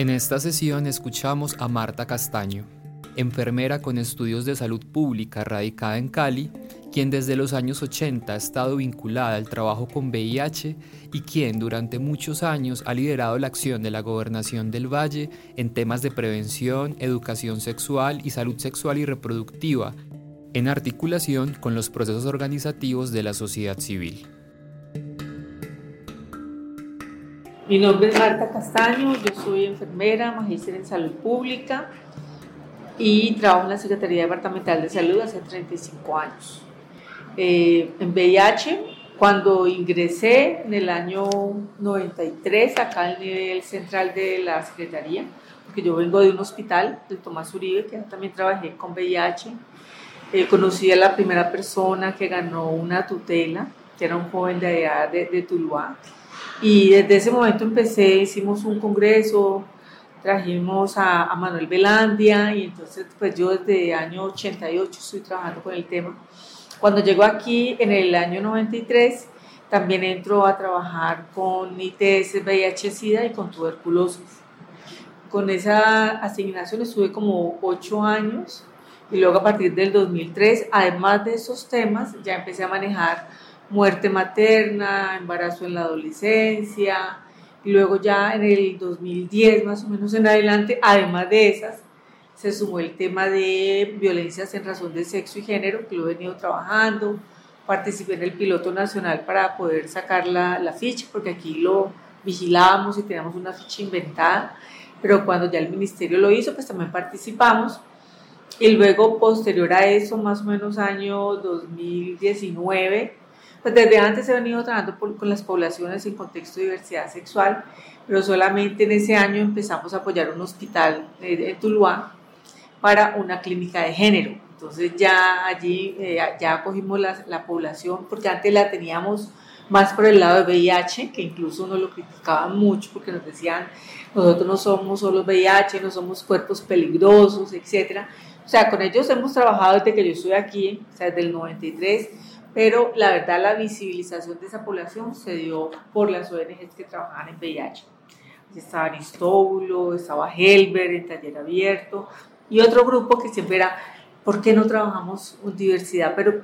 En esta sesión escuchamos a Marta Castaño, enfermera con estudios de salud pública radicada en Cali, quien desde los años 80 ha estado vinculada al trabajo con VIH y quien durante muchos años ha liderado la acción de la gobernación del Valle en temas de prevención, educación sexual y salud sexual y reproductiva, en articulación con los procesos organizativos de la sociedad civil. Mi nombre es Marta Castaño, yo soy enfermera, magíster en salud pública y trabajo en la Secretaría Departamental de Salud hace 35 años. Eh, en VIH, cuando ingresé en el año 93 acá al nivel central de la Secretaría, porque yo vengo de un hospital, del Tomás Uribe, que también trabajé con VIH, eh, conocí a la primera persona que ganó una tutela, que era un joven de allá de, de Tuluá, y desde ese momento empecé, hicimos un congreso, trajimos a, Manuel Velandia y entonces pues yo desde el año 88 estoy trabajando con el tema. Cuando llego aquí en el año 93 también entro a trabajar con ITS, VIH-Sida y con tuberculosis. Con esa asignación estuve como ocho años y luego a partir del 2003, además de esos temas, ya empecé a manejar muerte materna, embarazo en la adolescencia, y luego ya en el 2010 más o menos en adelante, además de esas, se sumó el tema de violencias en razón de sexo y género, que lo he venido trabajando, participé en el piloto nacional para poder sacar la, la ficha, porque aquí lo vigilábamos y teníamos una ficha inventada, pero cuando ya el ministerio lo hizo, pues también participamos. Y luego, posterior a eso, más o menos año 2019, pues desde antes he venido trabajando con las poblaciones en contexto de diversidad sexual, pero solamente en ese año empezamos a apoyar un hospital en Tuluá para una clínica de género. Entonces ya allí eh, ya acogimos la, la, población, porque antes la teníamos más por el lado de VIH, que incluso nos lo criticaban mucho porque nos decían, nosotros no somos solo VIH, no somos cuerpos peligrosos, etc. O sea, con ellos hemos trabajado desde que yo estoy aquí, o sea, desde el 93 pero la verdad la visibilización de esa población se dio por las ONGs que trabajaban en VIH. Estaba Aristóbulo, estaba Helber en Taller Abierto y otro grupo que siempre era, ¿por qué no trabajamos diversidad? Pero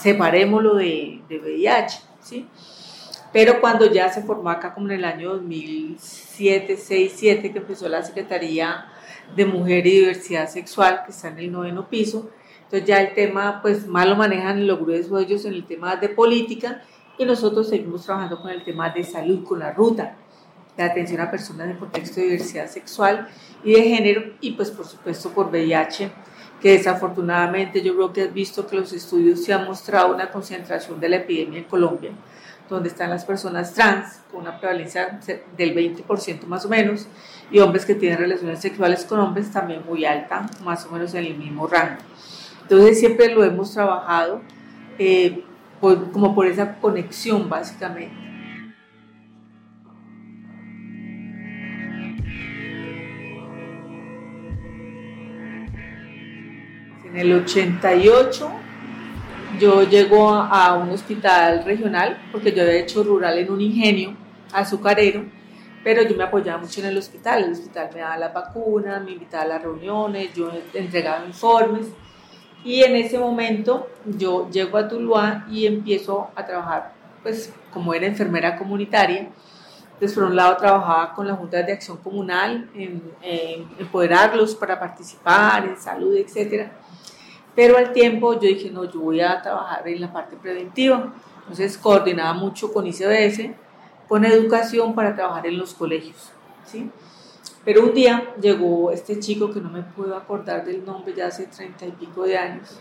separémoslo de, de VIH, ¿sí? Pero cuando ya se formó acá como en el año 2007, 6, 7, que empezó la Secretaría de Mujer y Diversidad Sexual, que está en el noveno piso, entonces ya el tema, pues más lo manejan los gruesos ellos en el tema de política y nosotros seguimos trabajando con el tema de salud, con la ruta de atención a personas en contexto de diversidad sexual y de género y pues por supuesto por VIH, que desafortunadamente yo creo que has visto que los estudios se han mostrado una concentración de la epidemia en Colombia, donde están las personas trans con una prevalencia del 20% más o menos y hombres que tienen relaciones sexuales con hombres también muy alta, más o menos en el mismo rango. Entonces siempre lo hemos trabajado eh, como por esa conexión básicamente. En el 88 yo llego a un hospital regional porque yo había hecho rural en un ingenio azucarero, pero yo me apoyaba mucho en el hospital. El hospital me daba las vacunas, me invitaba a las reuniones, yo entregaba informes y en ese momento yo llego a Tuluá y empiezo a trabajar, pues como era enfermera comunitaria. Entonces, por un lado, trabajaba con la Junta de Acción Comunal, en, empoderarlos para participar en salud, etc. Pero al tiempo yo dije, no, yo voy a trabajar en la parte preventiva. Entonces, coordinaba mucho con ICBS, con educación para trabajar en los colegios. ¿sí? Pero un día llegó este chico que no me puedo acordar del nombre ya hace treinta y pico de años,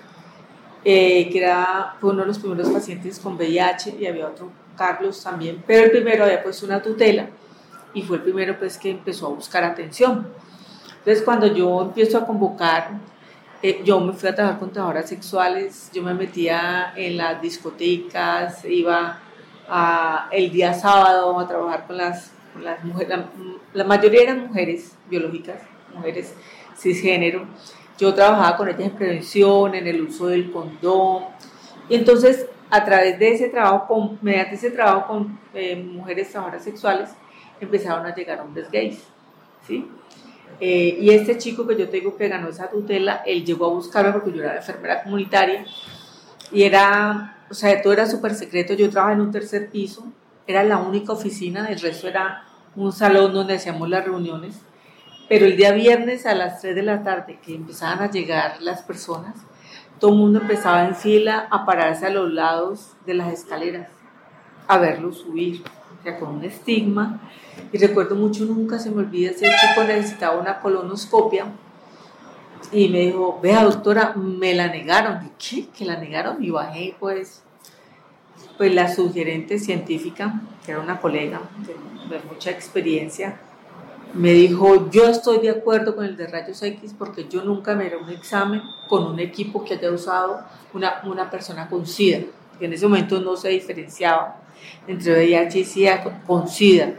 eh, que era, fue uno de los primeros pacientes con VIH y había otro, Carlos también, pero el primero había puesto una tutela y fue el primero pues que empezó a buscar atención. Entonces cuando yo empiezo a convocar, eh, yo me fui a trabajar con trabajadoras sexuales, yo me metía en las discotecas, iba a, el día sábado a trabajar con las, las mujeres, la, la mayoría eran mujeres biológicas, mujeres cisgénero. Yo trabajaba con ellas en prevención, en el uso del condón. Y entonces, a través de ese trabajo, con, mediante ese trabajo con eh, mujeres trabajadoras sexuales, empezaron a llegar hombres gays. ¿sí? Eh, y este chico que yo te digo que ganó esa tutela, él llegó a buscarme porque yo era enfermera comunitaria y era, o sea, todo era súper secreto. Yo trabajaba en un tercer piso, era la única oficina, el resto era un salón donde hacíamos las reuniones. Pero el día viernes a las 3 de la tarde, que empezaban a llegar las personas, todo el mundo empezaba en fila a pararse a los lados de las escaleras, a verlos subir, con un estigma y recuerdo mucho, nunca se me olvida, ese chico necesitaba una colonoscopia y me dijo, vea doctora, me la negaron. ¿De qué? ¿Que la negaron? Y bajé pues, pues la sugerente científica, que era una colega de, de mucha experiencia, me dijo, yo estoy de acuerdo con el de rayos X porque yo nunca me haré un examen con un equipo que haya usado una, una persona con SIDA, que en ese momento no se diferenciaba entre VIH y SIDA con SIDA.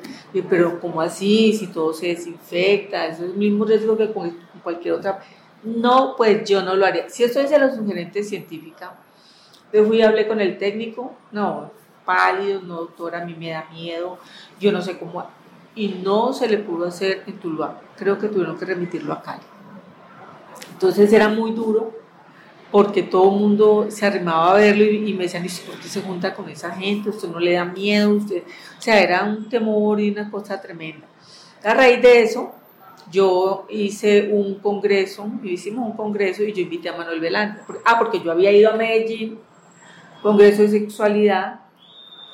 Pero ¿cómo así? Si todo se desinfecta, es el mismo riesgo que con cualquier otra. No, pues yo no lo haría. Si esto es a la sugerente científica, yo fui y hablé con el técnico, no, pálido, no doctora, a mí me da miedo, yo no sé cómo, y no se le pudo hacer en Tuluá, creo que tuvieron que remitirlo a Cali. Entonces era muy duro porque todo el mundo se arrimaba a verlo y, me decían, ¿y por qué se junta con esa gente? ¿Usted no le da miedo? Usted? O sea, era un temor y una cosa tremenda. A raíz de eso, yo hice un congreso, hicimos un congreso y yo invité a Manuel Velante. Ah, porque yo había ido a Medellín, congreso de sexualidad,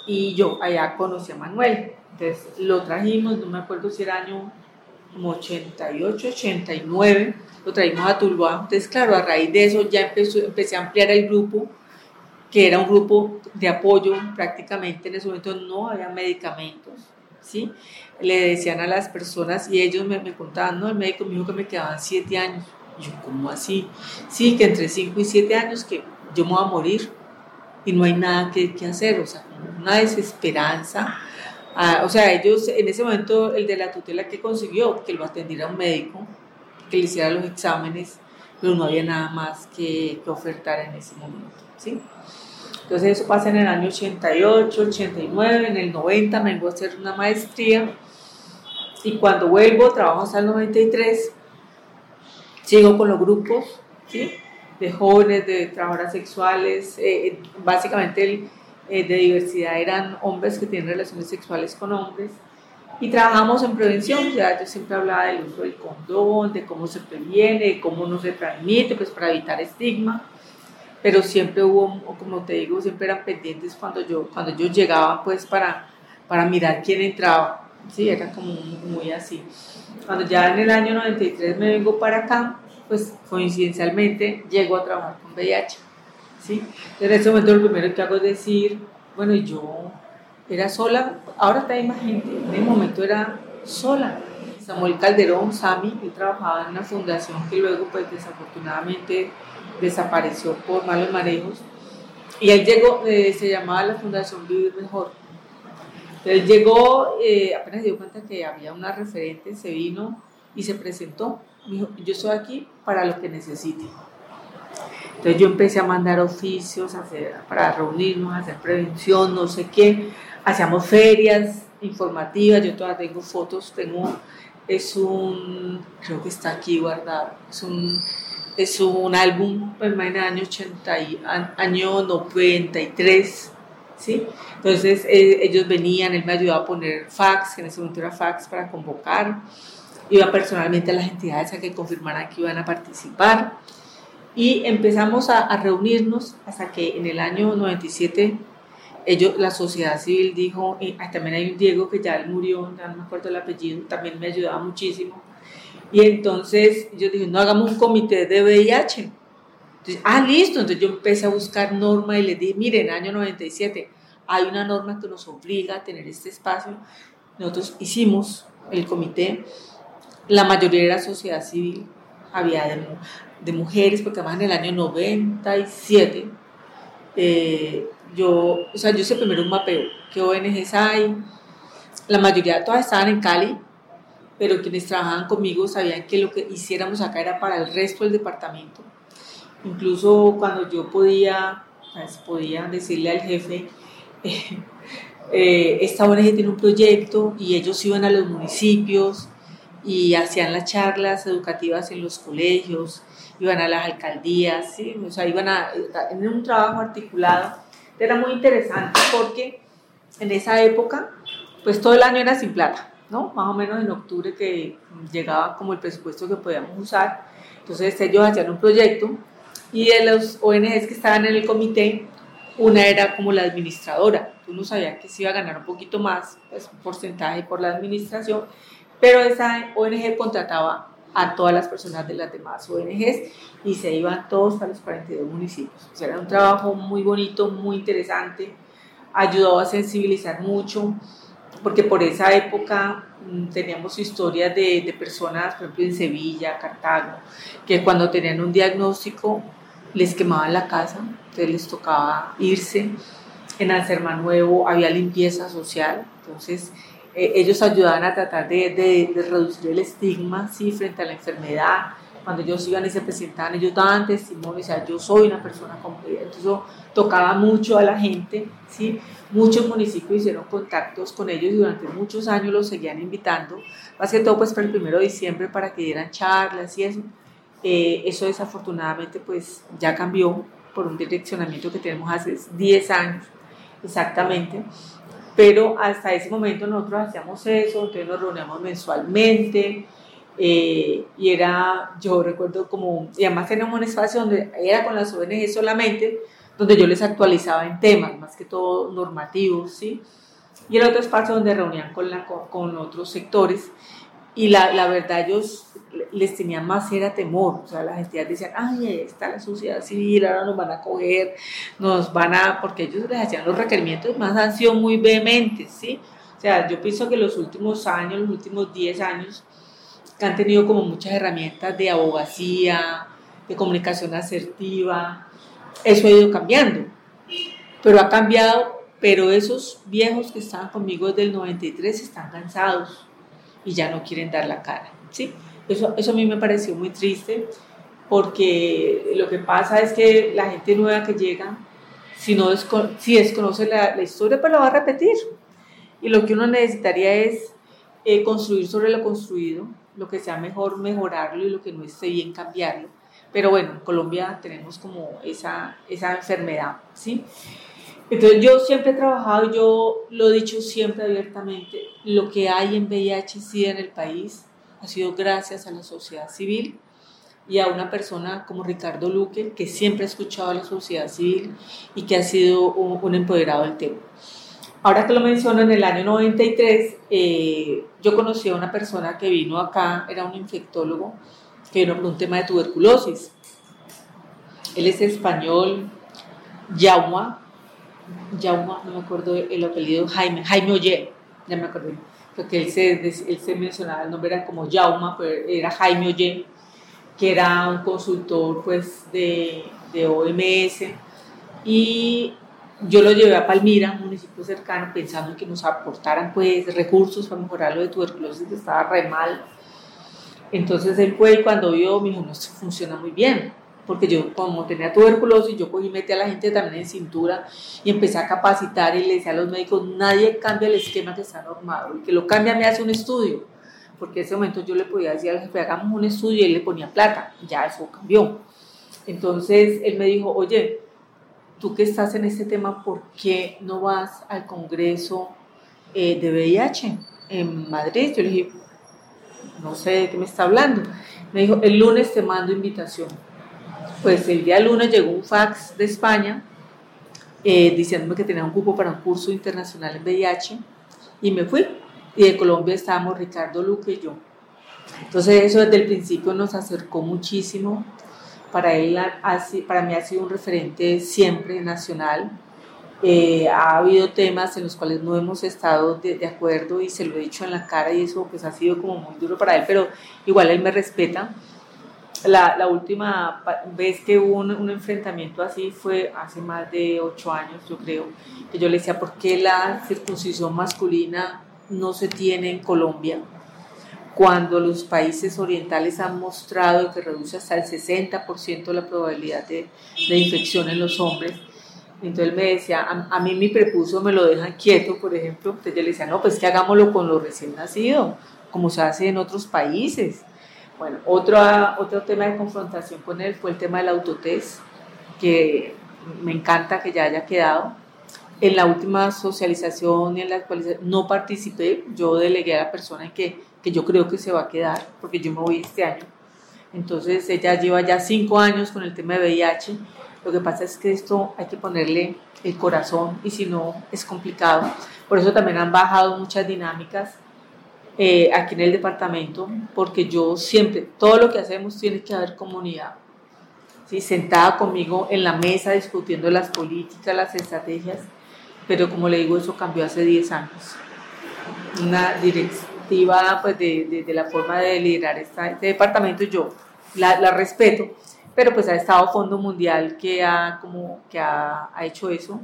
y yo allá conocí a Manuel. Entonces lo trajimos, no me acuerdo si era año como 88, 89 lo traímos a Tuluá. Entonces, claro, a raíz de eso ya empecé a ampliar el grupo, que era un grupo de apoyo prácticamente. En ese momento no había medicamentos, ¿sí? Le decían a las personas, y ellos me, contaban, no, el médico me dijo que me quedaban siete años. Yo, ¿cómo así? Sí, que entre cinco y siete años que yo me voy a morir y no hay nada que, que hacer, o sea, una desesperanza. Ah, o sea, ellos en ese momento, el de la tutela que consiguió, que lo atendiera un médico, que le hiciera los exámenes, pero no había nada más que, que ofertar en ese momento. ¿sí? Entonces eso pasa en el año 88, 89, en el 90 me vengo a hacer una maestría y cuando vuelvo trabajo hasta el 93, sigo con los grupos ¿sí? De jóvenes, de trabajadoras sexuales, eh, básicamente el, eh, de diversidad eran hombres que tienen relaciones sexuales con hombres. Y trabajamos en prevención, ya yo siempre hablaba del uso del condón, de cómo se previene, de cómo no se transmite, pues para evitar estigma, pero siempre hubo, como te digo, siempre eran pendientes cuando yo, cuando yo llegaba pues para, para mirar quién entraba, sí, era como muy así. Cuando ya en el año 93 me vengo para acá, pues coincidencialmente llego a trabajar con VIH, sí. En ese momento lo primero que hago es decir, bueno, yo era sola, ahora está más gente, en ese momento era sola. Samuel Calderón, Sami, él trabajaba en una fundación que luego pues desafortunadamente desapareció por malos manejos y él llegó, eh, se llamaba la Fundación Vivir Mejor. Él llegó, eh, apenas se dio cuenta que había una referente, se vino y se presentó. Yo estoy aquí para lo que necesite. Entonces yo empecé a mandar oficios para reunirnos, hacer prevención, no sé qué hacíamos ferias informativas, yo todavía tengo fotos, tengo, es un, creo que está aquí guardado, es un, es un álbum, pues el año 80, año 93, ¿sí? Entonces eh, ellos venían, él me ayudaba a poner fax, que en ese momento era fax para convocar, iba personalmente a las entidades a que confirmaran que iban a participar y empezamos a, a reunirnos hasta que en el año 97 ellos, la sociedad civil dijo, y también hay un Diego que ya él murió, ya no me acuerdo el apellido, también me ayudaba muchísimo. Y entonces yo dije, no hagamos un comité de VIH. Entonces, ah, listo. Entonces yo empecé a buscar norma y les dije, miren, año 97, hay una norma que nos obliga a tener este espacio. Nosotros hicimos el comité la mayoría era sociedad civil, había de, mujeres, porque además en el año 97, eh, yo, o sea, yo hice primero un mapeo, qué ONGs hay, la mayoría todas estaban en Cali, pero quienes trabajaban conmigo sabían que lo que hiciéramos acá era para el resto del departamento. Incluso cuando yo podía, pues, podía decirle al jefe, eh, esta ONG tiene un proyecto y ellos iban a los municipios y hacían las charlas educativas en los colegios, iban a las alcaldías, ¿sí? o sea, iban a, en un trabajo articulado. Era muy interesante porque en esa época, pues todo el año era sin plata, ¿no? Más o menos en octubre que llegaba como el presupuesto que podíamos usar. Entonces ellos hacían un proyecto y de los ONGs que estaban en el comité, una era como la administradora. Uno sabía que se iba a ganar un poquito más, pues un porcentaje por la administración, pero esa ONG contrataba a todas las personas de las demás ONGs y se iban todos para los 42 municipios. O sea, era un trabajo muy bonito, muy interesante, ayudó a sensibilizar mucho, porque por esa época mm, teníamos historias de, personas, por ejemplo, en Sevilla, Cartago, que cuando tenían un diagnóstico les quemaban la casa, entonces les tocaba irse. En Anserma Nuevo había limpieza social, entonces eh, ellos ayudaban a tratar de, de, reducir el estigma ¿sí? frente a la enfermedad. Cuando ellos iban y se presentaban, ellos daban testimonio, o sea, yo soy una persona completa. Entonces eso tocaba mucho a la gente, ¿sí? Muchos municipios hicieron contactos con ellos y durante muchos años los seguían invitando, más que todo pues para el primero de diciembre para que dieran charlas y eso. Eh, eso desafortunadamente pues ya cambió por un direccionamiento que tenemos hace 10 años exactamente pero hasta ese momento nosotros hacíamos eso, entonces nos reuníamos mensualmente, eh, y era, yo recuerdo como, y además teníamos un espacio donde era con las ONG solamente, donde yo les actualizaba en temas, más que todo normativos, ¿sí? Y el otro espacio donde reunían con, la, con otros sectores, y la, la, verdad ellos les tenían más era temor, o sea, las entidades decían, ay, está la sociedad civil, ahora nos van a coger, nos van a, porque ellos les hacían los requerimientos, más han sido muy vehementes, ¿sí? O sea, yo pienso que los últimos años, los últimos 10 años, que han tenido como muchas herramientas de abogacía, de comunicación asertiva, eso ha ido cambiando, pero ha cambiado, pero esos viejos que estaban conmigo desde el 93 están cansados y ya no quieren dar la cara, ¿sí? Eso, eso a mí me pareció muy triste porque lo que pasa es que la gente nueva que llega, si, no si desconoce la, la, historia, pues la va a repetir. Y lo que uno necesitaría es eh, construir sobre lo construido, lo que sea mejor mejorarlo y lo que no esté bien cambiarlo. Pero bueno, en Colombia tenemos como esa, esa enfermedad, ¿sí? Entonces yo siempre he trabajado, yo lo he dicho siempre abiertamente, lo que hay en VIH-Sida en el país ha sido gracias a la sociedad civil y a una persona como Ricardo Luque, que siempre ha escuchado a la sociedad civil y que ha sido un, empoderado del tema. Ahora que lo menciono, en el año 93 eh, yo conocí a una persona que vino acá, era un infectólogo, que vino por un tema de tuberculosis. Él es español, Yauma, Yauma, no me acuerdo el apellido, Jaime, Jaime Oye, ya me acordé porque él se, él se mencionaba, el nombre era como Jauma, pero era Jaime Oye, que era un consultor pues de, de OMS, y yo lo llevé a Palmira, un municipio cercano, pensando que nos aportaran pues recursos para mejorar lo de tuberculosis, que estaba re mal. Entonces él fue y cuando vio, me dijo, no, funciona muy bien porque yo como tenía tuberculosis, yo cogí y metí a la gente también en cintura y empecé a capacitar y le decía a los médicos, nadie cambia el esquema que está normado, el que lo cambia me hace un estudio, porque en ese momento yo le podía decir al jefe, hagamos un estudio y él le ponía plata, ya eso cambió. Entonces él me dijo, oye, tú que estás en este tema, ¿por qué no vas al Congreso eh, de VIH en Madrid? Yo le dije, no sé de qué me está hablando. Me dijo, el lunes te mando invitación pues el día lunes llegó un fax de España eh, diciéndome que tenía un cupo para un curso internacional en VIH y me fui. Y de Colombia estábamos Ricardo Luque y yo. Entonces eso desde el principio nos acercó muchísimo. Para él, para mí ha sido un referente siempre nacional. Eh, ha habido temas en los cuales no hemos estado de, acuerdo y se lo he dicho en la cara y eso pues ha sido como muy duro para él, pero igual él me respeta. La, la última vez que hubo un, un, enfrentamiento así fue hace más de ocho años, yo creo, que yo le decía, ¿por qué la circuncisión masculina no se tiene en Colombia? Cuando los países orientales han mostrado que reduce hasta el 60% la probabilidad de, de infección en los hombres, entonces él me decía, a, mí mi prepuso me lo dejan quieto, por ejemplo. Entonces yo le decía, no, pues que hagámoslo con los recién nacidos, como se hace en otros países. Bueno, otro, otro tema de confrontación con él fue el tema del autotest, que me encanta que ya haya quedado. En la última socialización y en la actualización no participé, yo delegué a la persona que, que yo creo que se va a quedar, porque yo me voy este año. Entonces ella lleva ya cinco años con el tema de VIH lo que pasa es que esto hay que ponerle el corazón y si no es complicado. Por eso también han bajado muchas dinámicas eh, aquí en el departamento, porque yo siempre, todo lo que hacemos tiene que haber comunidad. ¿sí? Sentada conmigo en la mesa discutiendo las políticas, las estrategias, pero como le digo, eso cambió hace 10 años. Una directiva pues, de, de, la forma de liderar este departamento, yo la, la respeto, pero pues ha estado Fondo Mundial que ha, como, que ha, ha hecho eso.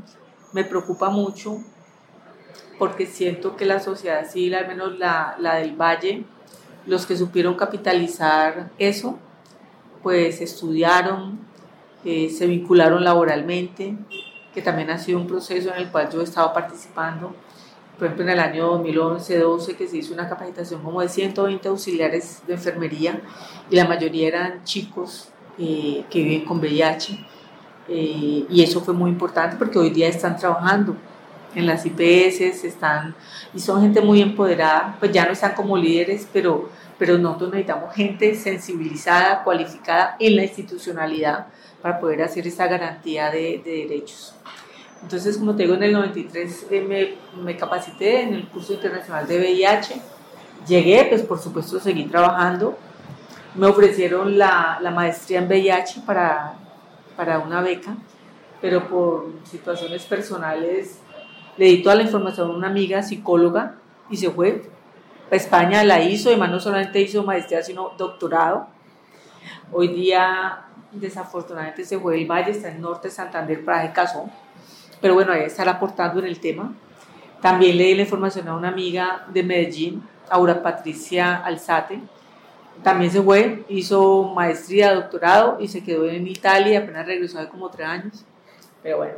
Me preocupa mucho porque siento que la sociedad civil, al menos la, la del Valle, los que supieron capitalizar eso, pues estudiaron, eh, se vincularon laboralmente, que también ha sido un proceso en el cual yo he estado participando. Por ejemplo, en el año 2011-12 que se hizo una capacitación como de 120 auxiliares de enfermería y la mayoría eran chicos eh, que viven con VIH. Eh, y eso fue muy importante porque hoy día están trabajando en las IPS, están, y son gente muy empoderada, pues ya no están como líderes, pero, pero nosotros necesitamos gente sensibilizada, cualificada en la institucionalidad para poder hacer esa garantía de, de derechos. Entonces, como te digo, en el 93 eh, me, me, capacité en el curso internacional de VIH, llegué, pues por supuesto seguí trabajando, me ofrecieron la, la maestría en VIH para, para una beca, pero por situaciones personales le di toda la información a una amiga psicóloga y se fue a España, la hizo, además no solamente hizo maestría, sino doctorado. Hoy día, desafortunadamente, se fue del Valle, está en Norte Santander, para casó, pero bueno, ahí estará aportando en el tema. También le di la información a una amiga de Medellín, Aura Patricia Alzate, también se fue, hizo maestría, doctorado y se quedó en Italia, apenas regresó hace como tres años. Pero bueno,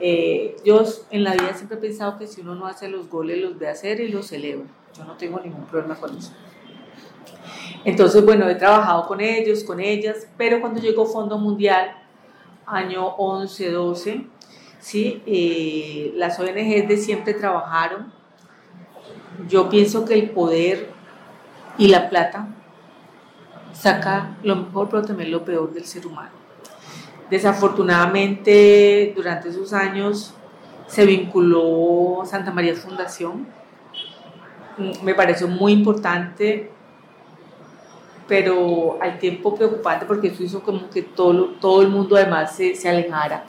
eh, yo en la vida siempre he pensado que si uno no hace los goles, los ve hacer y los celebra. Yo no tengo ningún problema con eso. Entonces, bueno, he trabajado con ellos, con ellas, pero cuando llegó Fondo Mundial, año 11, 12, ¿sí? Eh, las ONGs de siempre trabajaron. Yo pienso que el poder y la plata saca lo mejor, pero también lo peor del ser humano. Desafortunadamente, durante esos años se vinculó Santa María Fundación. Mm, me pareció muy importante, pero al tiempo preocupante porque eso hizo como que todo, todo el mundo además se, se alejara,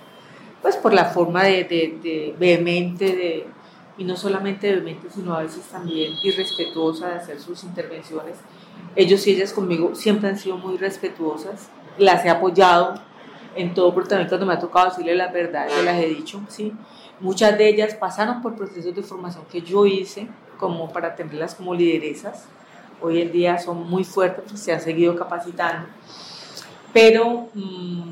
pues por la forma de, de, de vehemente de, y no solamente vehemente, sino a veces también irrespetuosa de hacer sus intervenciones ellos y ellas conmigo siempre han sido muy respetuosas, las he apoyado en todo, también cuando me ha tocado decirle la verdad, se las he dicho, ¿sí? Muchas de ellas pasaron por procesos de formación que yo hice como para tenerlas como lideresas. Hoy en día son muy fuertes, pues, se han seguido capacitando. Pero mmm,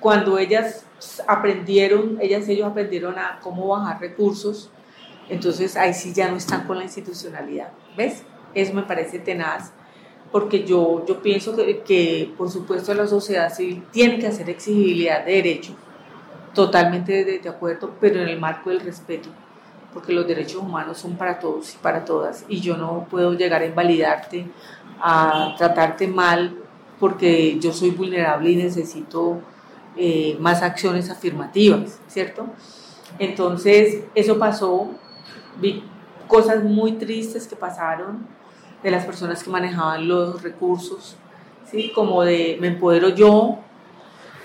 cuando ellas aprendieron, ellas ellos aprendieron a cómo bajar recursos, entonces ahí sí ya no están con la institucionalidad. ¿Ves? Eso me parece tenaz, porque yo, yo pienso que, que, por supuesto, la sociedad civil tiene que hacer exigibilidad de derechos, totalmente de, acuerdo, pero en el marco del respeto, porque los derechos humanos son para todos y para todas, y yo no puedo llegar a invalidarte, a tratarte mal, porque yo soy vulnerable y necesito eh, más acciones afirmativas, ¿cierto? Entonces, eso pasó, vi cosas muy tristes que pasaron, de las personas que manejaban los recursos, ¿sí? como de me empodero yo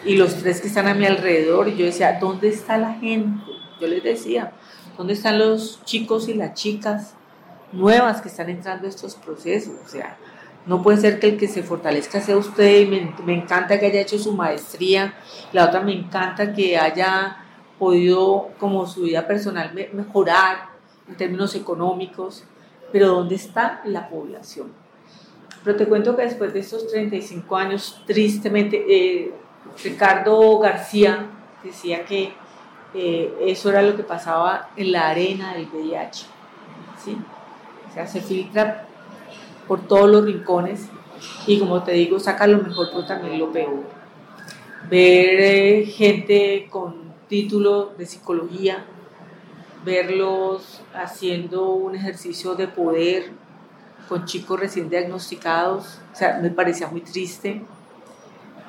y los tres que están a mi alrededor, y yo decía, ¿dónde está la gente? Yo les decía, ¿dónde están los chicos y las chicas nuevas que están entrando a estos procesos? O sea, no puede ser que el que se fortalezca sea usted y me, me encanta que haya hecho su maestría, la otra me encanta que haya podido como su vida personal mejorar en términos económicos, pero ¿dónde está la población? Pero te cuento que después de estos 35 años, tristemente, eh, Ricardo García decía que eh, eso era lo que pasaba en la arena del VIH. ¿sí? O sea, se filtra por todos los rincones y como te digo, saca lo mejor, pero también lo peor. Ver eh, gente con título de psicología, verlos haciendo un ejercicio de poder con chicos recién diagnosticados, o sea, me parecía muy triste.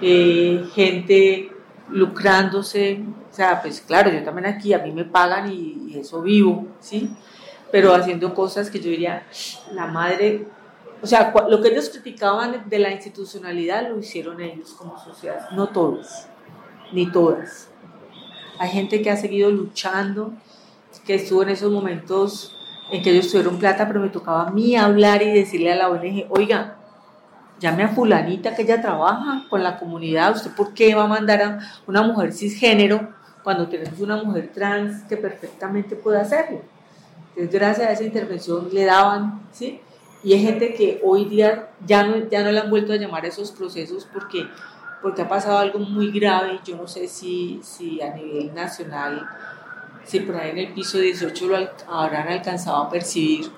Eh, gente lucrándose, o sea, pues claro, yo también aquí, a mí me pagan y, y, eso vivo, ¿sí? Pero haciendo cosas que yo diría, la madre, o sea, lo que ellos criticaban de la institucionalidad lo hicieron ellos como sociedad, no todos, ni todas. Hay gente que ha seguido luchando, que estuvo en esos momentos en que ellos tuvieron plata, pero me tocaba a mí hablar y decirle a la ONG, oiga, llame a fulanita que ella trabaja con la comunidad, ¿usted por qué va a mandar a una mujer cisgénero cuando tenemos una mujer trans que perfectamente puede hacerlo? Entonces, gracias a esa intervención le daban, ¿sí? Y hay gente que hoy día ya no, ya no le han vuelto a llamar a esos procesos porque porque ha pasado algo muy grave, yo no sé si, si a nivel nacional, si por ahí en el piso 18 lo habrán alcanzado a percibir,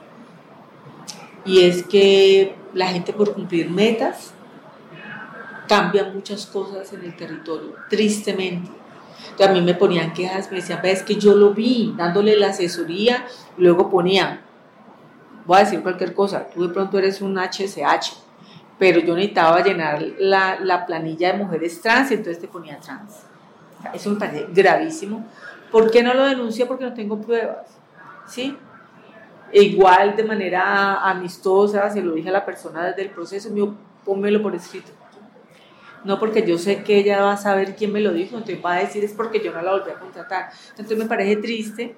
y es que la gente por cumplir metas cambia muchas cosas en el territorio, tristemente. A mí me ponían quejas, me decían, es que yo lo vi dándole la asesoría, luego ponían, voy a decir cualquier cosa, tú de pronto eres un HSH, pero yo necesitaba llenar la, la, planilla de mujeres trans y entonces te ponía trans. Eso me parece gravísimo. ¿Por qué no lo denuncio? Porque no tengo pruebas. ¿Sí? E igual de manera amistosa, se lo dije a la persona desde el proceso, mío, pónmelo por escrito. No porque yo sé que ella va a saber quién me lo dijo, entonces va a decir es porque yo no la volví a contratar. Entonces me parece triste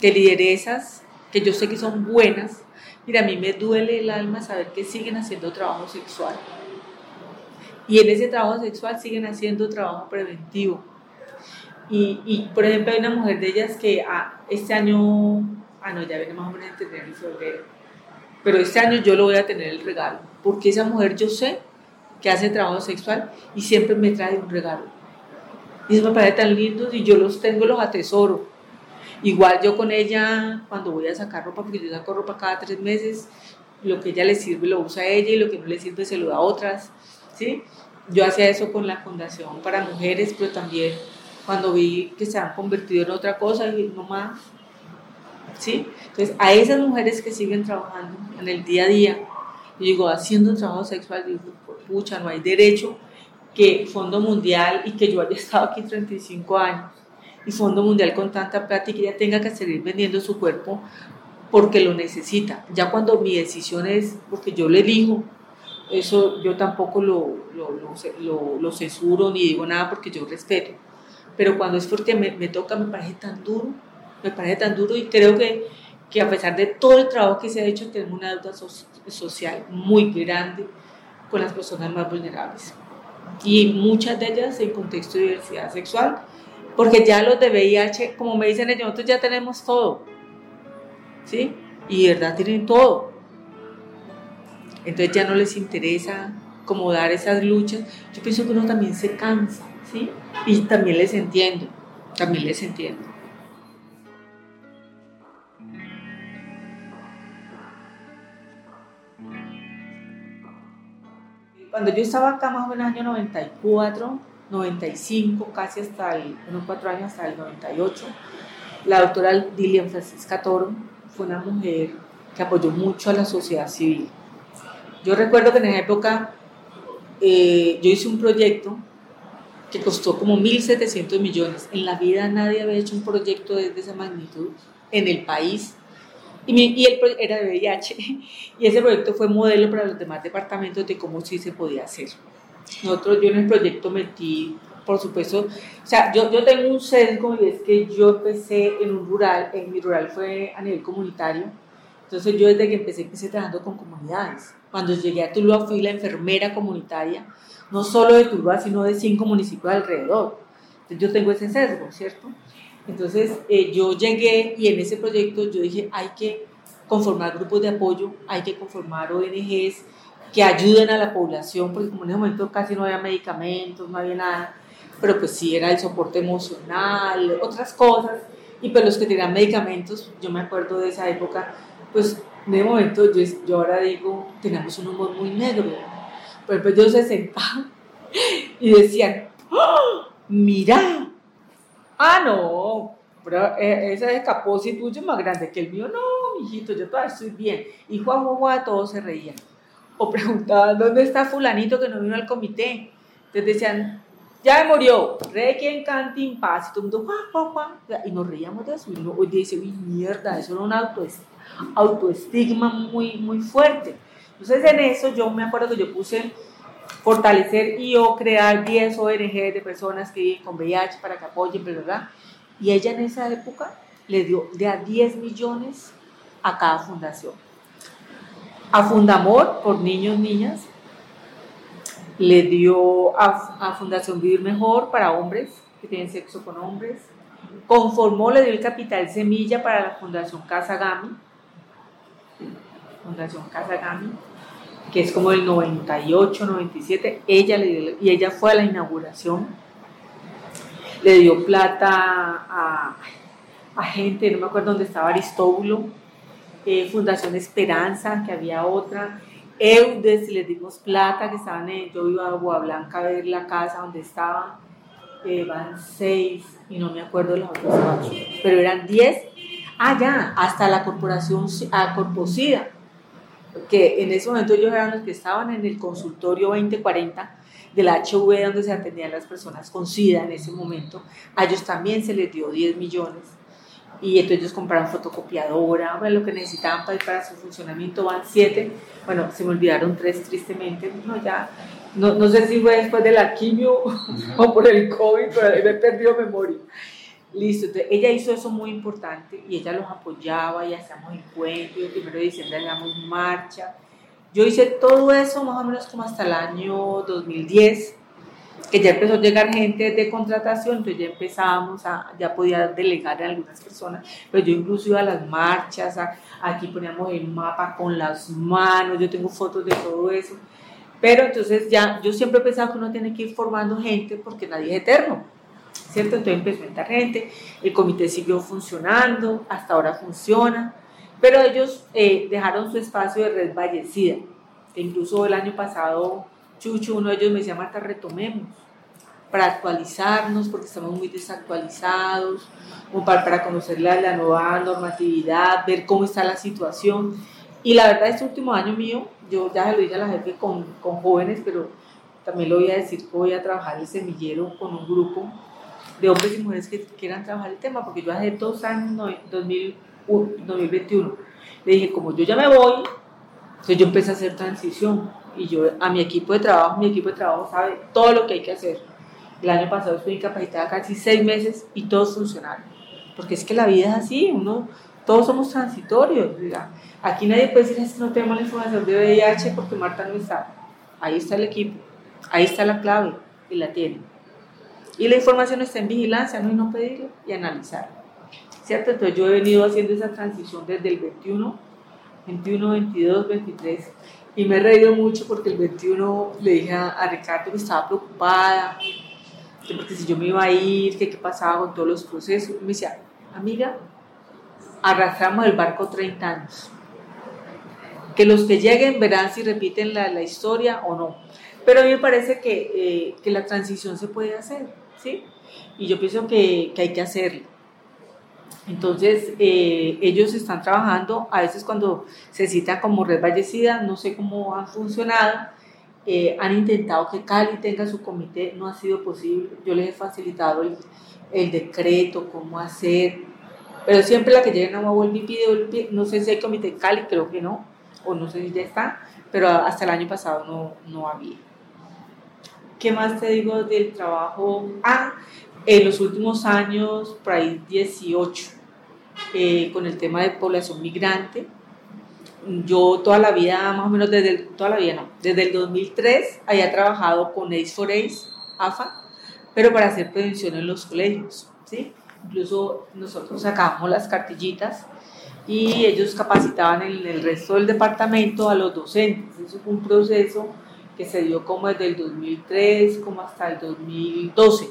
que lideresas, que yo sé que son buenas, Mira, a mí me duele el alma saber que siguen haciendo trabajo sexual. Y en ese trabajo sexual siguen haciendo trabajo preventivo. Y, y por ejemplo, hay una mujer de ellas que ah, este año, ah, no, ya viene más o menos en tener en febrero, pero este año yo lo voy a tener el regalo, porque esa mujer yo sé que hace trabajo sexual y siempre me trae un regalo. Y eso me parece tan lindo y yo los tengo, los atesoro Igual yo con ella, cuando voy a sacar ropa, porque yo saco ropa cada tres meses, lo que ella le sirve lo usa ella y lo que no le sirve se lo da a otras, ¿sí? Yo hacía eso con la Fundación para Mujeres, pero también cuando vi que se han convertido en otra cosa, dije, no más, ¿sí? Entonces, a esas mujeres que siguen trabajando en el día a día, yo digo, haciendo trabajo sexual, digo, pucha, no hay derecho que Fondo Mundial y que yo haya estado aquí 35 años y Fondo Mundial con tanta plata y que ella tenga que seguir vendiendo su cuerpo porque lo necesita. Ya cuando mi decisión es porque yo le elijo, eso yo tampoco lo, lo, lo, censuro ni digo nada porque yo respeto. Pero cuando es porque me, me, toca, me parece tan duro, me parece tan duro y creo que, que a pesar de todo el trabajo que se ha hecho, tenemos una deuda social muy grande con las personas más vulnerables. Y muchas de ellas en contexto de diversidad sexual, porque ya los de VIH, como me dicen ellos, nosotros ya tenemos todo. ¿Sí? Y verdad tienen todo. Entonces ya no les interesa como dar esas luchas. Yo pienso que uno también se cansa, ¿sí? Y también les entiendo, también les entiendo. Cuando yo estaba acá más o menos en el año 94, 95, casi hasta el, unos cuatro años hasta el 98. La doctora Dilian Francisca Toro fue una mujer que apoyó mucho a la sociedad civil. Yo recuerdo que en esa época eh, yo hice un proyecto que costó como 1.700 millones. En la vida nadie había hecho un proyecto de, esa magnitud en el país. Y, y el era de VIH. Y ese proyecto fue modelo para los demás departamentos de cómo sí se podía hacer. Nosotros, yo en el proyecto metí por supuesto, o sea, yo, yo tengo un sesgo y es que yo empecé en un rural, en mi rural fue a nivel comunitario, entonces yo desde que empecé empecé trabajando con comunidades. Cuando llegué a Tuluá fui la enfermera comunitaria, no solo de Tuluá, sino de cinco municipios alrededor. Entonces yo tengo ese sesgo, ¿cierto? Entonces eh, yo llegué y en ese proyecto yo dije, hay que conformar grupos de apoyo, hay que conformar ONGs que ayuden a la población, porque como en ese momento casi no había medicamentos, no había nada, pero pues sí era el soporte emocional, otras cosas, y pues los que tenían medicamentos, yo me acuerdo de esa época, pues en ese momento yo, yo ahora digo, teníamos un humor muy negro, pero pues ellos se sentaban y decían, ¡Oh, mira, ah no, pero eh, esa de Caposi tuyo es más grande que el mío, no, mijito, yo todavía estoy bien, y Juan Juan, todos se reían, o preguntaban, ¿dónde está fulanito que no vino al comité? Entonces decían, ya murió, rey quien canta en paz, y todo el mundo, Juan, Juan, Juan, y nos reíamos de eso, y uno dice, uy, mierda, eso era un autoestima muy, muy fuerte. Entonces en eso yo me acuerdo que yo puse fortalecer y o crear 10 ONG de personas que viven con VIH para que apoyen, ¿verdad? Y ella en esa época le dio de a 10 millones a cada fundación. A Fundamor, por niños, niñas, le dio a, Fundación Vivir Mejor para hombres que tienen sexo con hombres. Conformó, le dio el capital semilla para la Fundación Casa Gami Fundación Casa Gami, que es como el 98, 97, ella le y ella fue a la inauguración, le dio plata a, gente, no me acuerdo dónde estaba Aristóbulo, eh, Fundación Esperanza, que había otra, Eudes, les dimos plata, que estaban en, yo iba a Agua Blanca a ver la casa donde estaban, eh, van seis, y no me acuerdo las otras pero eran diez, ah ya, hasta la corporación, a Corpocida, que en ese momento ellos eran los que estaban en el consultorio 2040 del HIV donde se atendían las personas con SIDA en ese momento, a ellos también se les dio 10 millones. Y entonces ellos compraron fotocopiadora, bueno, lo que necesitaban para, para su funcionamiento van 7, bueno, se me olvidaron 3 tristemente, no, ya, no, no sé si fue después de la quimio o por el COVID, pero me he perdido memoria. Listo, entonces ella hizo eso muy importante y ella los apoyaba y hacíamos encuentros, primero de diciembre hacíamos marcha. Yo hice todo eso más o menos como hasta el año 2010, que ya empezó a llegar gente de contratación, entonces ya empezábamos a, ya podía delegar a algunas personas, pero yo incluso iba a las marchas, aquí poníamos el mapa con las manos, yo tengo fotos de todo eso, pero entonces ya, yo siempre he pensado que uno tiene que ir formando gente porque nadie es eterno. ¿Cierto? Entonces empezó a entrar gente, el comité siguió funcionando, hasta ahora funciona, pero ellos eh, dejaron su espacio de red vallecida. Incluso el año pasado, Chucho, uno de ellos me decía, Marta, retomemos para actualizarnos, porque estamos muy desactualizados, como para, para conocer la, la, nueva normatividad, ver cómo está la situación. Y la verdad, este último año mío, yo ya se lo dije a la jefe con, con jóvenes, pero también lo voy a decir voy a trabajar el semillero con un grupo de hombres y mujeres que quieran trabajar el tema, porque yo hace dos años, 2021, le dije, como yo ya me voy, entonces yo empecé a hacer transición y yo a mi equipo de trabajo, mi equipo de trabajo sabe todo lo que hay que hacer. El año pasado estuve incapacitada casi seis meses y todos funcionaron, porque es que la vida es así, uno, todos somos transitorios. Aquí nadie puede decir no tenemos la información de VIH porque Marta no está. Ahí está el equipo, ahí está la clave y la tiene. Y la información está en vigilancia, no y no pedirla y analizarla. ¿Cierto? Entonces yo he venido haciendo esa transición desde el 21, 21, 22, 23 y me he reído mucho porque el 21 le dije a, Ricardo que estaba preocupada, que porque si yo me iba a ir, que qué pasaba con todos los procesos. Y me decía, amiga, arrastramos el barco 30 años. Que los que lleguen verán si repiten la, la historia o no. Pero a mí me parece que, eh, que la transición se puede hacer y yo pienso que, que hay que hacerlo. Entonces, eh, ellos están trabajando, a veces cuando se cita como red vallecida, no sé cómo han funcionado, eh, han intentado que Cali tenga su comité, no ha sido posible, yo les he facilitado el, el decreto, cómo hacer, pero siempre la que llega a me pide, no sé si hay comité Cali, creo que no, o no sé si ya está, pero hasta el año pasado no, no había ¿qué más te digo del trabajo? Ah, en los últimos años, por ahí 18, eh, con el tema de población migrante. Yo toda la vida, más o menos desde toda la vida, no, desde el 2003 había trabajado con ACE for ACE, AFA, pero para hacer prevención en los colegios, ¿sí? Incluso nosotros sacábamos las cartillitas y ellos capacitaban en el resto del departamento a los docentes. Eso fue un proceso que se dio como desde el 2003 como hasta el 2012.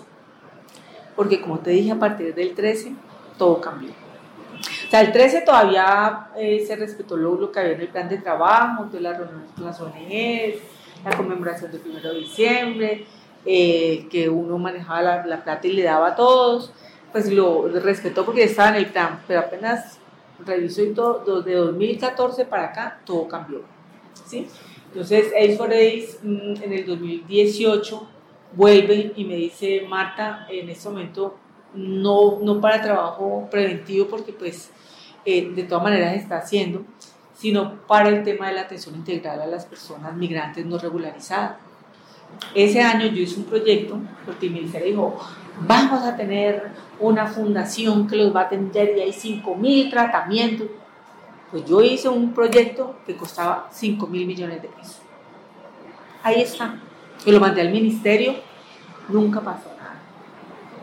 Porque como te dije, a partir del 13 todo cambió. O sea, el 13 todavía eh, se respetó lo, que había en el plan de trabajo, todas las reuniones con las ONGs, la conmemoración del 1 de diciembre, eh, que uno manejaba la, la, plata y le daba a todos, pues lo respetó porque estaba en el plan, pero apenas revisó y todo, de 2014 para acá, todo cambió. ¿Sí? Entonces, Ace for Ace mm, en el 2018 vuelve y me dice, Marta, en este momento no, no para trabajo preventivo, porque pues eh, de todas maneras está haciendo, sino para el tema de la atención integral a las personas migrantes no regularizadas. Ese año yo hice un proyecto, porque mi ministerio dijo, vamos a tener una fundación que los va a atender y hay 5 mil tratamientos. Pues yo hice un proyecto que costaba 5 mil millones de pesos. Ahí está. Yo lo mandé al ministerio, nunca pasó nada.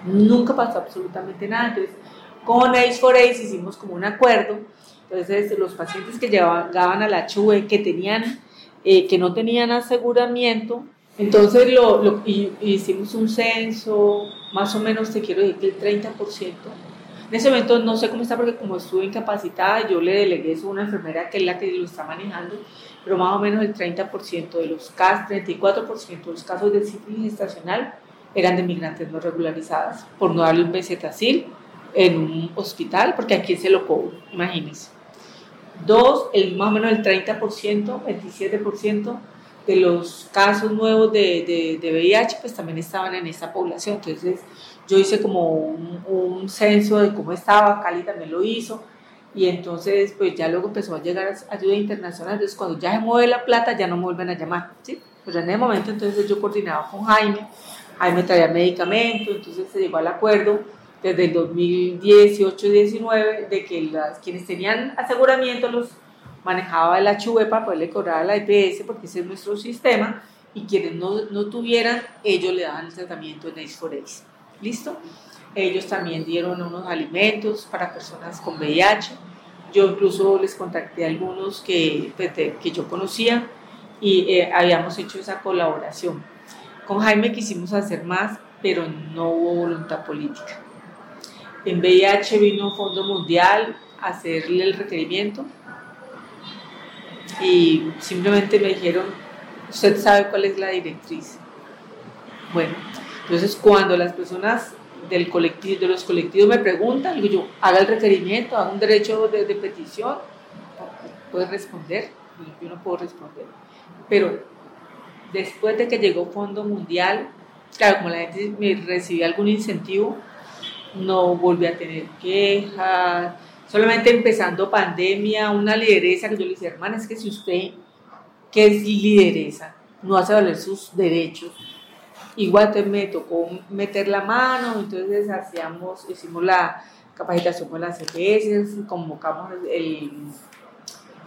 Nunca pasó absolutamente nada. Entonces, con Ace for hicimos como un acuerdo. Entonces, los pacientes que llegaban a la CHUE, que, tenían, eh, que no tenían aseguramiento, entonces lo, lo, hicimos un censo, más o menos te quiero decir que el 30%. En ese momento no sé cómo está porque como estuve incapacitada, yo le delegué eso a una enfermera que es la que lo está manejando, pero más o menos el 30% de los casos, 34% de los casos de sífilis gestacional eran de migrantes no regularizadas, por no darle un bezetacil en un hospital, porque aquí se lo cobro, imagínense. Dos, el, más o menos el 30%, 27% de los casos nuevos de, de, de, VIH, pues también estaban en esa población. Entonces, yo hice como un, un, censo de cómo estaba, Cali también lo hizo, y entonces, pues ya luego empezó a llegar ayuda internacional. Entonces, cuando ya se mueve la plata, ya no me vuelven a llamar, ¿sí? Pues en ese momento, entonces yo coordinaba con Jaime, Jaime traía medicamentos, entonces se llegó al acuerdo desde el 2018-19 de que las, quienes tenían aseguramiento los manejaba la HV para poderle cobrar a la EPS, porque ese es nuestro sistema, y quienes no, no tuvieran, ellos le daban el tratamiento en Ace for Ace. ¿Listo? Ellos también dieron unos alimentos para personas con VIH. Yo incluso les contacté a algunos que, pues, que yo conocía y eh, habíamos hecho esa colaboración. Con Jaime quisimos hacer más, pero no hubo voluntad política. En VIH vino un Fondo Mundial a hacerle el requerimiento y simplemente me dijeron, usted sabe cuál es la directriz. Bueno, entonces cuando las personas del colectivo, de los colectivos me preguntan, digo yo, haga el requerimiento, haga un derecho de, petición, puede responder, yo no puedo responder. Pero después de que llegó Fondo Mundial, claro, como la gente me recibía algún incentivo, no volví a tener quejas, solamente empezando pandemia, una lideresa que yo le decía, hermana, es que si usted, que es lideresa, no hace valer sus derechos, igual te me tocó meter la mano, entonces hacíamos, hicimos la capacitación con las EPS, convocamos el,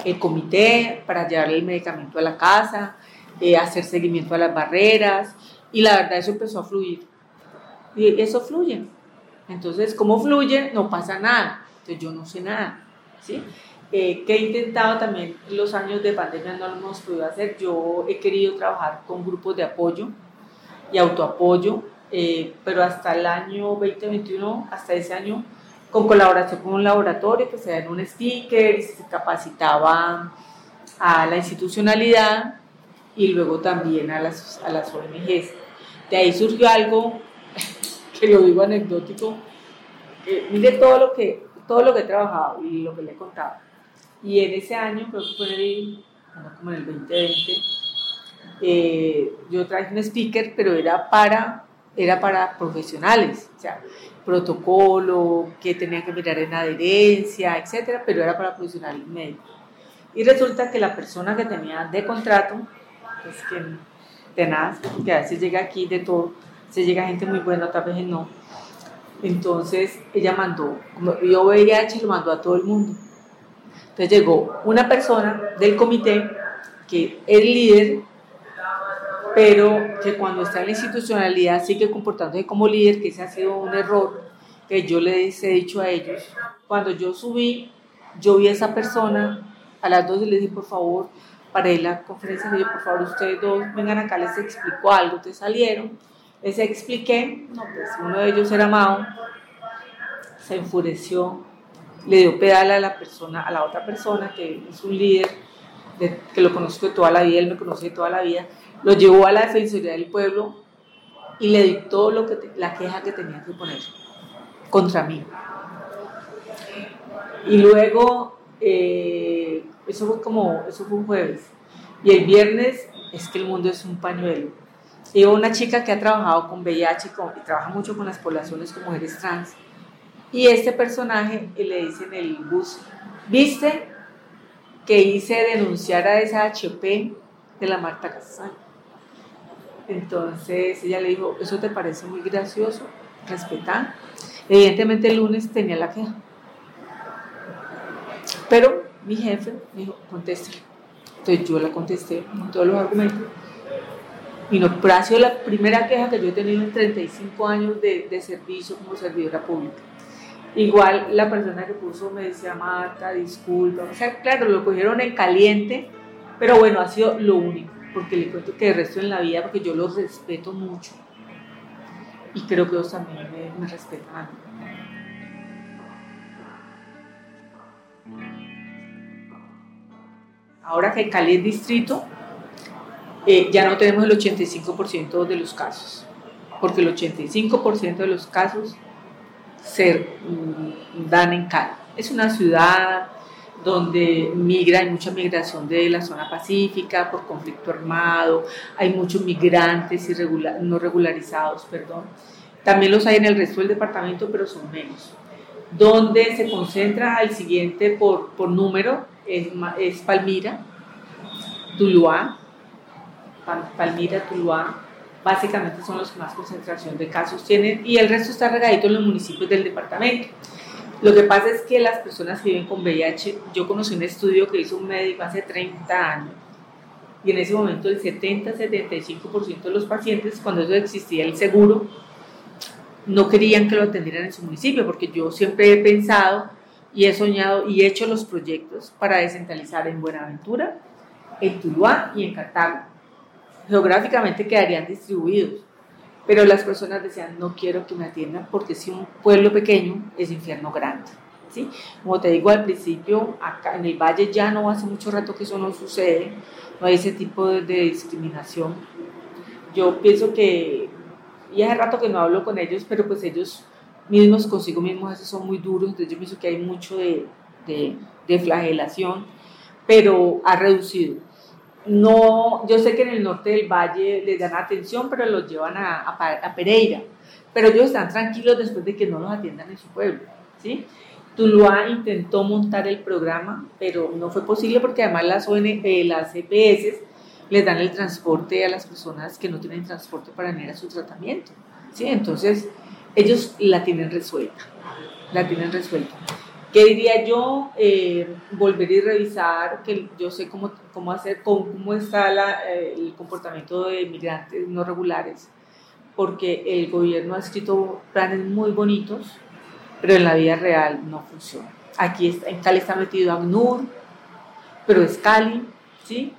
el comité para llevar el medicamento a la casa, eh, hacer seguimiento a las barreras, y la verdad eso empezó a fluir. Y eso fluye. Entonces, como fluye, no pasa nada entonces yo no sé nada, ¿sí? Eh, que he intentado también los años de pandemia no lo hemos podido hacer. Yo he querido trabajar con grupos de apoyo y autoapoyo, eh, pero hasta el año 2021, hasta ese año, con colaboración con un laboratorio que se dan un sticker y se capacitaba a la institucionalidad y luego también a las, a las ONGs. De ahí surgió algo que lo digo anecdótico. Mire todo lo que todo lo que he trabajado y lo que le he contado. Y en ese año, creo que fue el, como en el 2020, eh, yo traje un speaker, pero era para, era para profesionales, o sea, protocolo, que tenían que mirar en adherencia, etcétera, pero era para profesionales médicos. Y resulta que la persona que tenía de contrato, pues que tenaz, porque a veces llega aquí de todo, se llega gente muy buena, otras veces no. Entonces ella mandó, vio VIH, lo mandó a todo el mundo. Entonces llegó una persona del comité que es líder, pero que cuando está en la institucionalidad sigue comportándose como líder, que ese ha sido un error que yo les he dicho a ellos. Cuando yo subí, yo vi a esa persona, a las dos y le dije, por favor, a la conferencia, le dije, por favor, ustedes dos vengan acá, les explico algo, te salieron, les expliqué, no, pues uno de ellos era Mao, se enfureció, le dio pedal a la persona, a la otra persona que es un líder, que lo conozco de toda la vida, él me conoce de toda la vida, lo llevó a la Defensoría del Pueblo y le dictó lo que la queja que tenía que poner contra mí. Y luego, eh, eso fue como, eso fue un jueves. Y el viernes es que el mundo es un pañuelo. Y una chica que ha trabajado con VIH y, trabaja mucho con las poblaciones con mujeres trans. Y este personaje le dice en el bus, ¿viste que hice denunciar a esa HP de la Marta Casal? Entonces ella le dijo, ¿eso te parece muy gracioso? Respetar. Evidentemente el lunes tenía la queja. Pero mi jefe me dijo, contéstale. Entonces yo la contesté con todos los argumentos. Y no, pero ha sido la primera queja que yo he tenido en 35 años de, de servicio como servidora pública. Igual la persona que puso me decía, Marta, disculpa. O sea, claro, lo cogieron en caliente, pero bueno, ha sido lo único. Porque le cuento que el resto en la vida, porque yo los respeto mucho y creo que ellos también me, respetan Ahora que Cali es distrito, eh, ya no tenemos el 85% de los casos, porque el 85% de los casos se mm, dan en Cali. Es una ciudad donde migra, hay mucha migración de la zona pacífica por conflicto armado, hay muchos migrantes irregular, no regularizados, perdón. También los hay en el resto del departamento, pero son menos. Donde se concentra al siguiente por, por número es, es Palmira, Tuluá, Palmira, Tuluá, básicamente son los que más concentración de casos tienen y el resto está regadito en los municipios del departamento. Lo que pasa es que las personas que viven con VIH, yo conocí un estudio que hizo un médico hace 30 años y en ese momento el 70-75% de los pacientes, cuando eso existía el seguro, no querían que lo atendieran en su municipio, porque yo siempre he pensado y he soñado y he hecho los proyectos para descentralizar en Buenaventura, en Tuluá y en Cartago. Geográficamente quedarían distribuidos, pero las personas decían, no quiero que me atiendan porque si un pueblo pequeño es infierno grande. ¿sí? Como te digo al principio, acá en el Valle ya no hace mucho rato que eso no sucede, no hay ese tipo de, discriminación. Yo pienso que, y hace rato que no hablo con ellos, pero pues ellos mismos consigo mismos son muy duros, entonces yo pienso que hay mucho de, de, de flagelación, pero ha reducido no, yo sé que en el norte del valle les dan atención, pero los llevan a, a, Pereira. Pero ellos están tranquilos después de que no los atiendan en su pueblo. ¿sí? Tuluá intentó montar el programa, pero no fue posible porque además las, ON, eh, las EPS les dan el transporte a las personas que no tienen transporte para venir a su tratamiento. ¿sí? Entonces, ellos la tienen resuelta. La tienen resuelta. ¿Qué diría yo? Eh, volver y revisar, que yo sé cómo, cómo hacer, cómo, está eh, el comportamiento de migrantes no regulares, porque el gobierno ha escrito planes muy bonitos, pero en la vida real no funciona. Aquí en Cali está metido ACNUR, pero es Cali, ¿sí?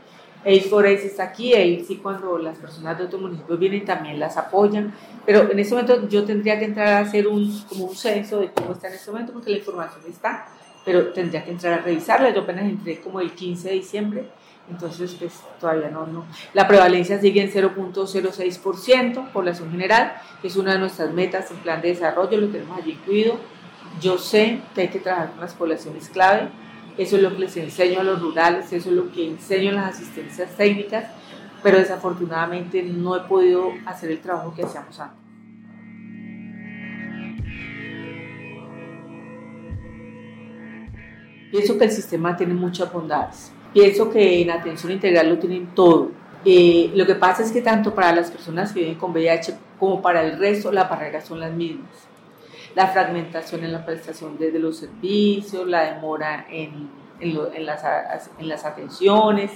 Ace for está aquí, ahí sí cuando las personas de otros municipios vienen también las apoyan, pero en este momento yo tendría que entrar a hacer un, como un censo de cómo está en este momento, porque la información está, pero tendría que entrar a revisarla, yo apenas entré como el 15 de diciembre, entonces pues todavía no, no. La prevalencia sigue en 0.06%, población general, que es una de nuestras metas en plan de desarrollo, lo tenemos allí incluido. Yo sé que hay que trabajar con las poblaciones clave, eso es lo que les enseño a los rurales, eso es lo que enseño en las asistencias técnicas, pero desafortunadamente no he podido hacer el trabajo que hacíamos antes. Pienso que el sistema tiene muchas bondades. Pienso que en atención integral lo tienen todo. Eh, lo que pasa es que tanto para las personas que viven con VIH como para el resto, las barreras son las mismas. La fragmentación en la prestación de, los servicios, la demora en, en, las, en las atenciones,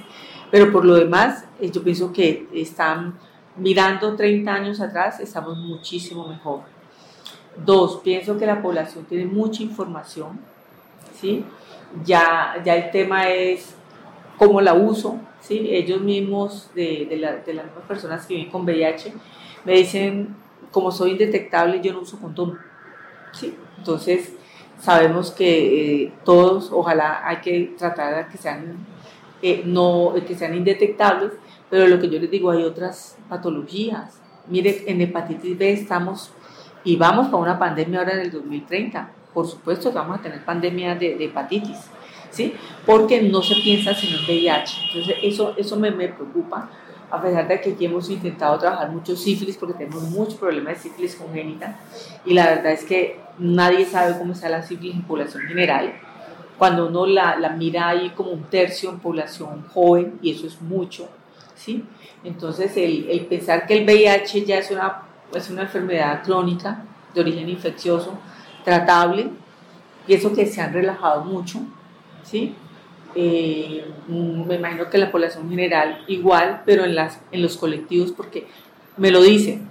pero por lo demás, eh, yo pienso que están mirando 30 años atrás, estamos muchísimo mejor. Dos, pienso que la población tiene mucha información, ¿sí? Ya, ya el tema es cómo la uso, ¿sí? Ellos mismos, de, de, la, de las mismas personas que viven con VIH, me dicen, como soy indetectable, yo no uso condón, ¿sí? Entonces, sabemos que eh, todos, ojalá hay que tratar de que sean, eh, no, que sean indetectables, pero lo que yo les digo, hay otras patologías. Mire, en hepatitis B estamos y vamos para una pandemia ahora en el 2030. Por supuesto que vamos a tener pandemia de, hepatitis, ¿sí? Porque no se piensa sino en VIH. Entonces, eso, eso me, me preocupa, a pesar de que aquí hemos intentado trabajar mucho sífilis, porque tenemos muchos problemas de sífilis congénita, y la verdad es que nadie sabe cómo está la sífilis en población general. Cuando uno la, la mira ahí como un tercio en población joven, y eso es mucho, ¿sí? Entonces, el, el pensar que el VIH ya es una, es una enfermedad crónica de origen infeccioso, tratable, pienso que se han relajado mucho, ¿sí? Eh, me imagino que la población general igual, pero en, las, en los colectivos, porque me lo dicen,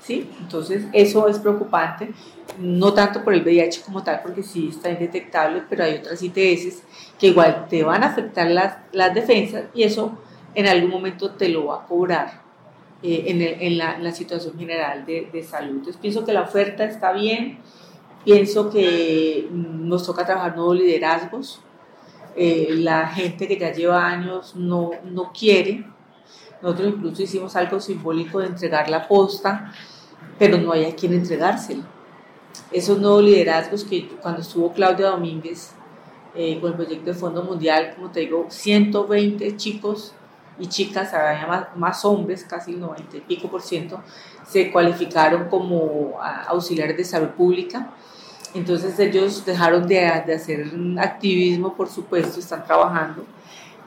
¿sí? Entonces, eso es preocupante, no tanto por el VIH como tal, porque sí está indetectable, pero hay otras ITS que igual te van a afectar las, las defensas y eso en algún momento te lo va a cobrar eh, en, en, la, en, la, situación general de, de, salud. Entonces pienso que la oferta está bien, pienso que nos toca trabajar nuevos liderazgos, eh, la gente que ya lleva años no, no quiere, nosotros incluso hicimos algo simbólico de entregar la posta, pero no hay a quien entregársela. Esos nuevos liderazgos que cuando estuvo Claudia Domínguez eh, con el proyecto de Fondo Mundial, como te digo, 120 chicos y chicas, había más, más, hombres, casi el 90 y pico por ciento, se cualificaron como auxiliares de salud pública. Entonces ellos dejaron de, de hacer activismo, por supuesto, están trabajando.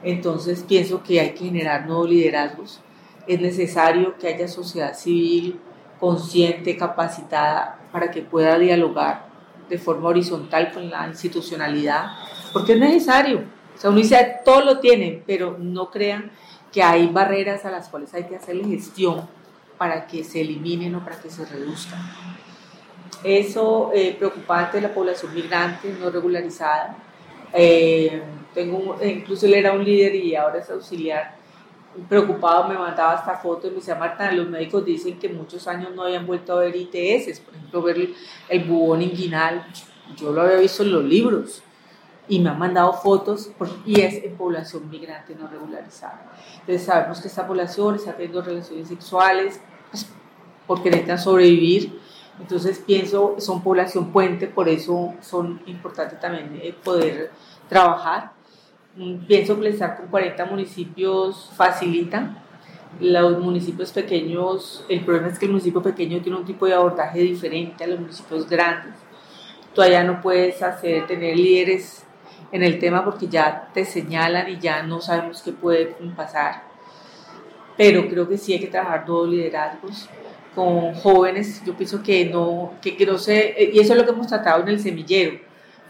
Entonces pienso que hay que generar nuevos liderazgos. Es necesario que haya sociedad civil consciente, capacitada, para que pueda dialogar de forma horizontal con la institucionalidad, porque es necesario. O sea, uno dice, todo lo tienen, pero no crean que hay barreras a las cuales hay que hacerle gestión para que se eliminen o para que se reduzcan. Eso eh, preocupante la población migrante no regularizada. Eh, tengo, incluso él era un líder y ahora es auxiliar. Preocupado me mandaba esta foto y me decía, Marta, los médicos dicen que muchos años no habían vuelto a ver ITS, por ejemplo, ver el bubón inguinal. Yo lo había visto en los libros, y me han mandado fotos y es en población migrante no regularizada. Entonces sabemos que esta población está teniendo relaciones sexuales pues, porque necesitan sobrevivir. Entonces pienso, son población puente, por eso son importantes también eh, poder trabajar. Mm, pienso que estar con 40 municipios facilita. Los municipios pequeños, el problema es que el municipio pequeño tiene un tipo de abordaje diferente a los municipios grandes. Todavía no puedes hacer, tener líderes en el tema porque ya te señalan y ya no sabemos qué puede pasar. Pero creo que sí hay que trabajar todos liderazgos con jóvenes. Yo pienso que no, que, que no sé, y eso es lo que hemos tratado en el semillero,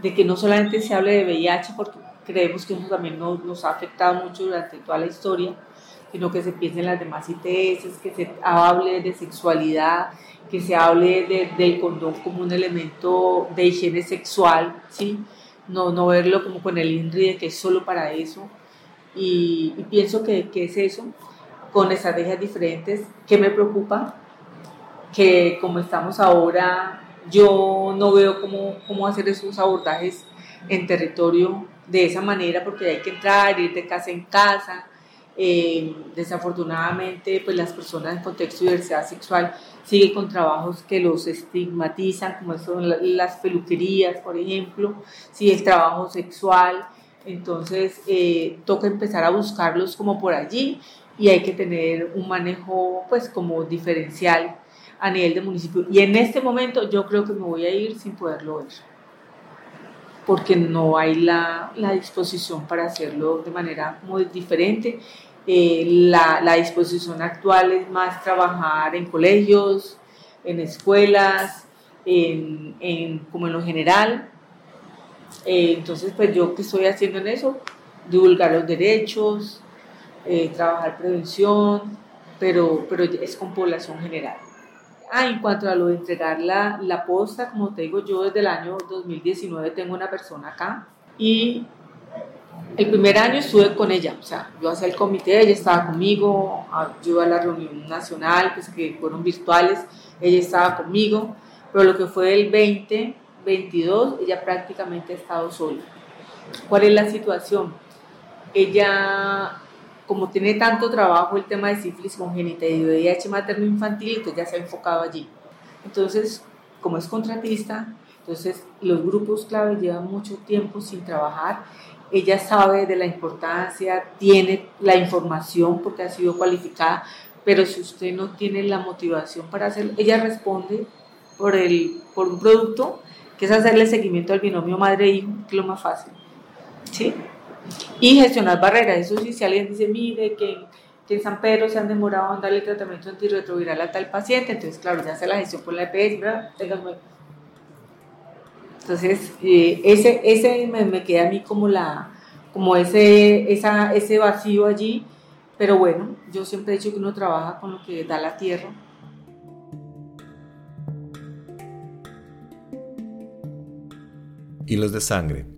de que no solamente se hable de VIH, porque creemos que eso también nos, nos ha afectado mucho durante toda la historia, sino que se piense en las demás ITS, que se hable de sexualidad, que se hable de, del condón como un elemento de higiene sexual, ¿sí? no, no verlo como con el INRI de que es solo para eso. Y, pienso que, que, es eso, con estrategias diferentes. que me preocupa? Que como estamos ahora, yo no veo cómo, cómo hacer esos abordajes en territorio de esa manera, porque hay que entrar, ir de casa en casa. Eh, desafortunadamente, pues las personas en contexto de diversidad sexual sigue con trabajos que los estigmatizan, como son las peluquerías, por ejemplo, si el trabajo sexual, entonces eh, toca empezar a buscarlos como por allí y hay que tener un manejo pues como diferencial a nivel de municipio. Y en este momento yo creo que me voy a ir sin poderlo ver, porque no hay la, la disposición para hacerlo de manera muy diferente Eh, la, la, disposición actual es más trabajar en colegios, en escuelas, en, en, como en lo general. Eh, entonces, pues yo que estoy haciendo en eso, divulgar los derechos, eh, trabajar prevención, pero, pero es con población general. Ah, en cuanto a lo de entregar la, la posta, como te digo, yo desde el año 2019 tengo una persona acá y el primer año estuve con ella, o sea, yo hacía el comité, ella estaba conmigo, yo iba a la reunión nacional, pues que fueron virtuales, ella estaba conmigo, pero lo que fue el 2022, ella prácticamente ha estado sola. ¿Cuál es la situación? Ella como tiene tanto trabajo el tema de sífilis congénita y de VIH materno-infantil, entonces ya se ha enfocado allí. Entonces, como es contratista, entonces los grupos clave llevan mucho tiempo sin trabajar. Ella sabe de la importancia, tiene la información porque ha sido cualificada, pero si usted no tiene la motivación para hacerlo, ella responde por, el, por un producto que es hacerle seguimiento al binomio madre-hijo, que es lo más fácil. ¿Sí? Y gestionar barreras. Eso sí, si alguien dice, mire, que, que en San Pedro se han demorado en darle tratamiento antirretroviral a tal paciente, entonces, claro, ya hace la gestión por la EPS, ¿verdad? Entonces, eh, ese, ese me, queda a mí como, la, como ese, esa, ese vacío allí, pero bueno, yo siempre he dicho que uno trabaja con lo que da la tierra. Hilos de sangre